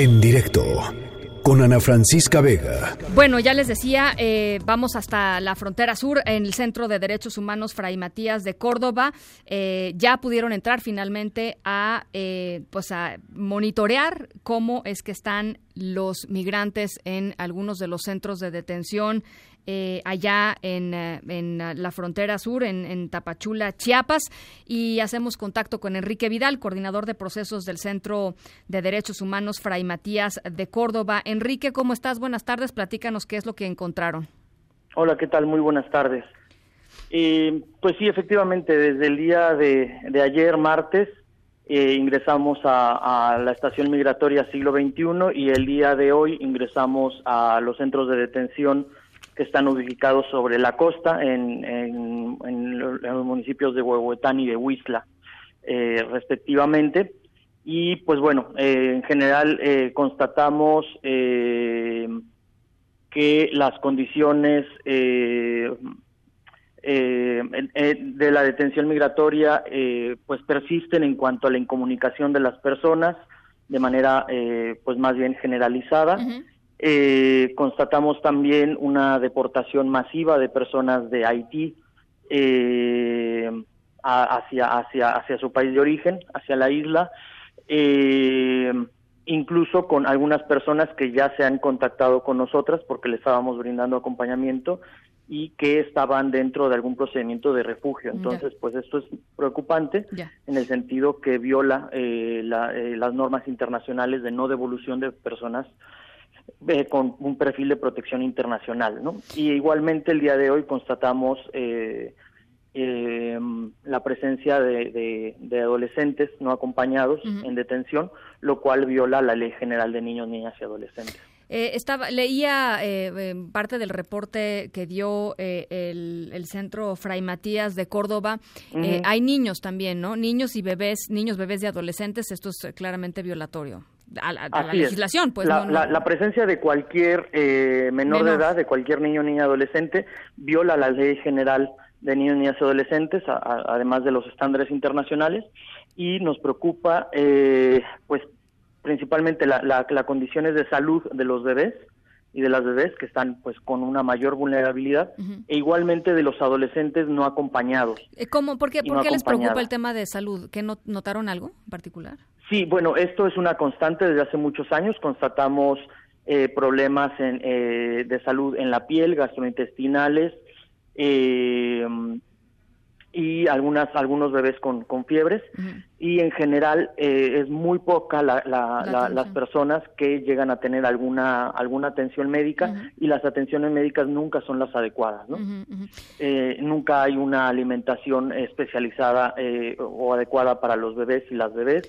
En directo con Ana Francisca Vega. Bueno, ya les decía, eh, vamos hasta la frontera sur, en el Centro de Derechos Humanos Fray Matías de Córdoba. Eh, ya pudieron entrar finalmente a, eh, pues a monitorear cómo es que están los migrantes en algunos de los centros de detención eh, allá en, eh, en, la frontera sur, en, Tapachula, Chiapas, y hacemos contacto con Enrique Vidal, coordinador de procesos del Centro de Derechos Humanos Fray Matías de Córdoba. Enrique, ¿cómo estás? Buenas tardes, platícanos qué es lo que encontraron. Hola, ¿qué tal? Muy buenas tardes. Eh, pues sí, efectivamente, desde el día de, ayer, martes, ingresamos a, la estación migratoria siglo XXI y el día de hoy ingresamos a los centros de detención que están ubicados sobre la costa en, en, los municipios de Huehuetán y de Huizla, eh, respectivamente. Y pues bueno, eh, en general eh, constatamos que las condiciones de la detención migratoria pues persisten en cuanto a la incomunicación de las personas de manera pues más bien generalizada. Eh, constatamos también una deportación masiva de personas de Haití eh, hacia, hacia, hacia su país de origen, hacia la isla, eh, incluso con algunas personas que ya se han contactado con nosotras porque le estábamos brindando acompañamiento y que estaban dentro de algún procedimiento de refugio. Entonces, pues esto es preocupante en el sentido que viola las normas internacionales de no devolución de personas eh, con un perfil de protección internacional. ¿no? Y igualmente el día de hoy constatamos eh, eh, la presencia de, adolescentes no acompañados en detención, lo cual viola la Ley General de Niños, Niñas y Adolescentes. Estaba leía parte del reporte que dio el, centro Fray Matías de Córdoba. hay niños también, ¿no? Niños y bebés, niños, bebés y adolescentes. Esto es claramente violatorio a la, legislación. Pues, la, presencia de cualquier eh, menor, de edad, de cualquier niño, niña, adolescente, viola la ley general de niños, niñas y adolescentes, además de los estándares internacionales, y nos preocupa, eh, pues, principalmente las la, condiciones de salud de los bebés y de las bebés que están pues con una mayor vulnerabilidad e igualmente de los adolescentes no acompañados. Eh, ¿Cómo? ¿Por qué, ¿por qué les preocupa el tema de salud? ¿Qué notaron algo en particular? Sí, bueno, esto es una constante desde hace muchos años. Constatamos eh, problemas eh, de salud en la piel, gastrointestinales eh, y algunas algunos bebés con, con fiebres. Y en general es muy poca las personas que llegan a tener alguna alguna atención médica y las atenciones médicas nunca son las adecuadas. ¿no? nunca hay una alimentación especializada o adecuada para los bebés y las bebés.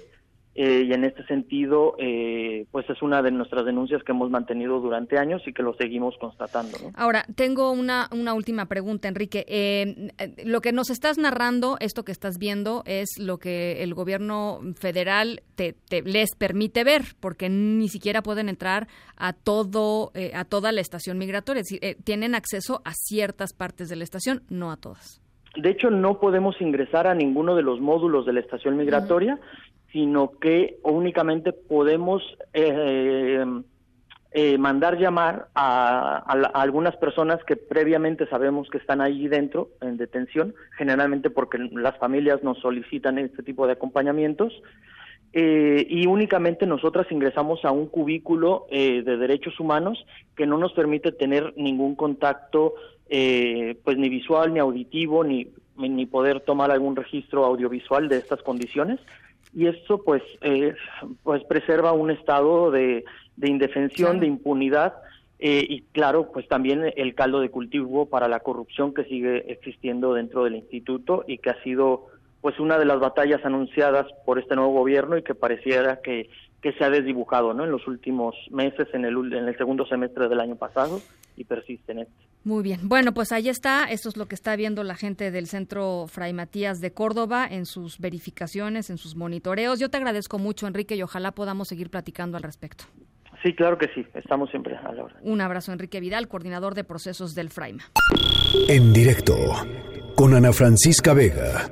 Eh, y en este sentido, eh, pues es una de nuestras denuncias que hemos mantenido durante años y que lo seguimos constatando. Ahora, tengo una, una última pregunta, Enrique. Eh, lo que nos estás narrando, esto que estás viendo, es lo que el gobierno federal te, les permite ver, porque ni siquiera pueden entrar a todo a toda la estación migratoria. Es decir, tienen acceso a ciertas partes de la estación, no a todas. De hecho, no podemos ingresar a ninguno de los módulos de la estación migratoria sino que únicamente podemos eh, eh, mandar llamar a, algunas personas que previamente sabemos que están ahí dentro, en detención, generalmente porque las familias nos solicitan este tipo de acompañamientos, eh, y únicamente nosotras ingresamos a un cubículo de derechos humanos que no nos permite tener ningún contacto, pues ni visual, ni auditivo, ni, ni poder tomar algún registro audiovisual de estas condiciones y esto pues eh, pues preserva un estado de, de indefensión, de impunidad eh, y claro pues también el caldo de cultivo para la corrupción que sigue existiendo dentro del instituto y que ha sido pues una de las batallas anunciadas por este nuevo gobierno y que pareciera que, que se ha desdibujado ¿no? en los últimos meses, en el, en el segundo semestre del año pasado y persiste en este. Muy bien. Bueno, pues ahí está. Esto es lo que está viendo la gente del Centro Fray Matías de Córdoba en sus verificaciones, en sus monitoreos. Yo te agradezco mucho, Enrique, y ojalá podamos seguir platicando al respecto. Sí, claro que sí. Estamos siempre a la hora. Un abrazo, Enrique Vidal, coordinador de procesos del Fraima. En directo, con Ana Francisca Vega.